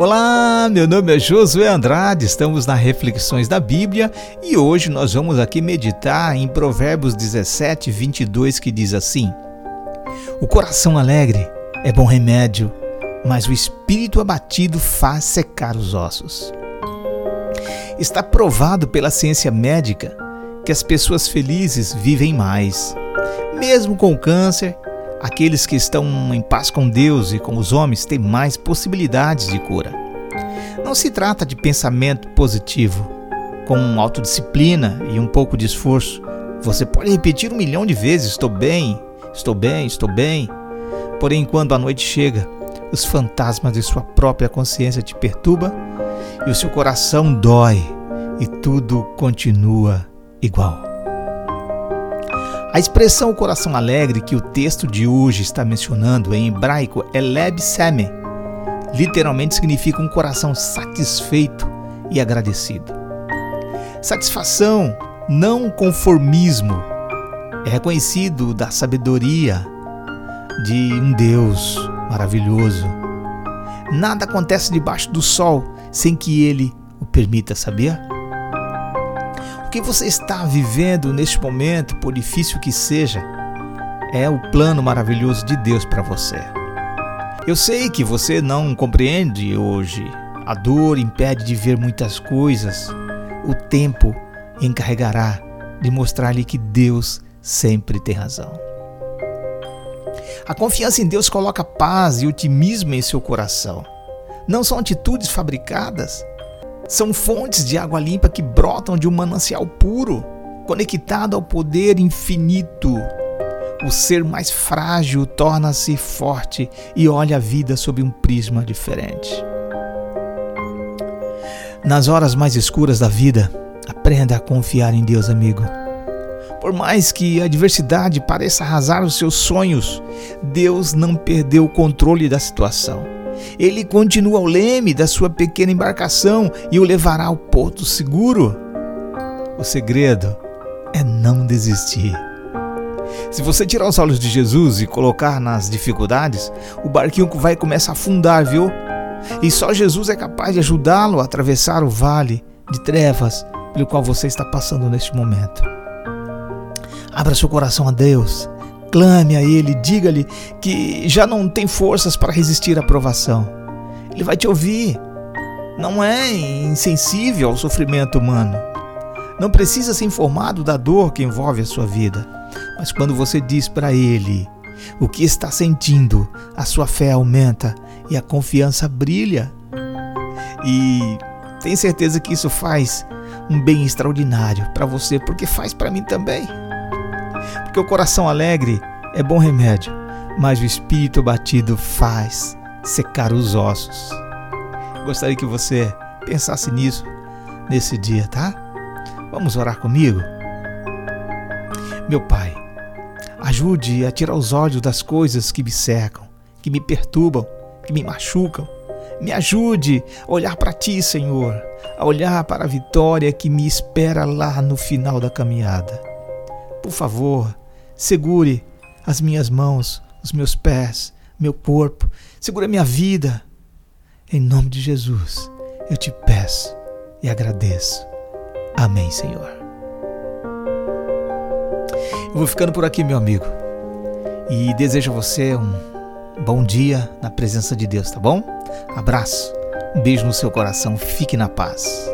Olá, meu nome é Josué Andrade, estamos na Reflexões da Bíblia e hoje nós vamos aqui meditar em Provérbios 17, 22, que diz assim: O coração alegre é bom remédio, mas o espírito abatido faz secar os ossos. Está provado pela ciência médica que as pessoas felizes vivem mais. Mesmo com câncer, Aqueles que estão em paz com Deus e com os homens têm mais possibilidades de cura. Não se trata de pensamento positivo. Com autodisciplina e um pouco de esforço, você pode repetir um milhão de vezes: Estou bem, estou bem, estou bem. Porém, quando a noite chega, os fantasmas de sua própria consciência te perturbam e o seu coração dói e tudo continua igual. A expressão coração alegre que o texto de hoje está mencionando em hebraico é leb seme. Literalmente significa um coração satisfeito e agradecido. Satisfação, não conformismo, é reconhecido da sabedoria de um Deus maravilhoso. Nada acontece debaixo do sol sem que ele o permita, sabia? O que você está vivendo neste momento, por difícil que seja, é o plano maravilhoso de Deus para você. Eu sei que você não compreende hoje. A dor impede de ver muitas coisas. O tempo encarregará de mostrar-lhe que Deus sempre tem razão. A confiança em Deus coloca paz e otimismo em seu coração. Não são atitudes fabricadas, são fontes de água limpa que brotam de um manancial puro, conectado ao poder infinito. O ser mais frágil torna-se forte e olha a vida sob um prisma diferente. Nas horas mais escuras da vida, aprenda a confiar em Deus, amigo. Por mais que a adversidade pareça arrasar os seus sonhos, Deus não perdeu o controle da situação. Ele continua ao leme da sua pequena embarcação e o levará ao porto seguro. O segredo é não desistir. Se você tirar os olhos de Jesus e colocar nas dificuldades, o barquinho vai começar a afundar, viu? E só Jesus é capaz de ajudá-lo a atravessar o vale de trevas pelo qual você está passando neste momento. Abra seu coração a Deus Clame a Ele, diga-lhe que já não tem forças para resistir à provação. Ele vai te ouvir. Não é insensível ao sofrimento humano. Não precisa ser informado da dor que envolve a sua vida. Mas quando você diz para Ele o que está sentindo, a sua fé aumenta e a confiança brilha. E tem certeza que isso faz um bem extraordinário para você, porque faz para mim também porque o coração alegre é bom remédio, mas o espírito batido faz secar os ossos. Gostaria que você pensasse nisso nesse dia, tá? Vamos orar comigo? Meu Pai, ajude a tirar os olhos das coisas que me cercam, que me perturbam, que me machucam. Me ajude a olhar para Ti, Senhor, a olhar para a vitória que me espera lá no final da caminhada. Por favor, segure as minhas mãos, os meus pés, meu corpo, segura minha vida. Em nome de Jesus, eu te peço e agradeço. Amém, Senhor. Eu vou ficando por aqui, meu amigo, e desejo a você um bom dia na presença de Deus, tá bom? Abraço, um beijo no seu coração, fique na paz.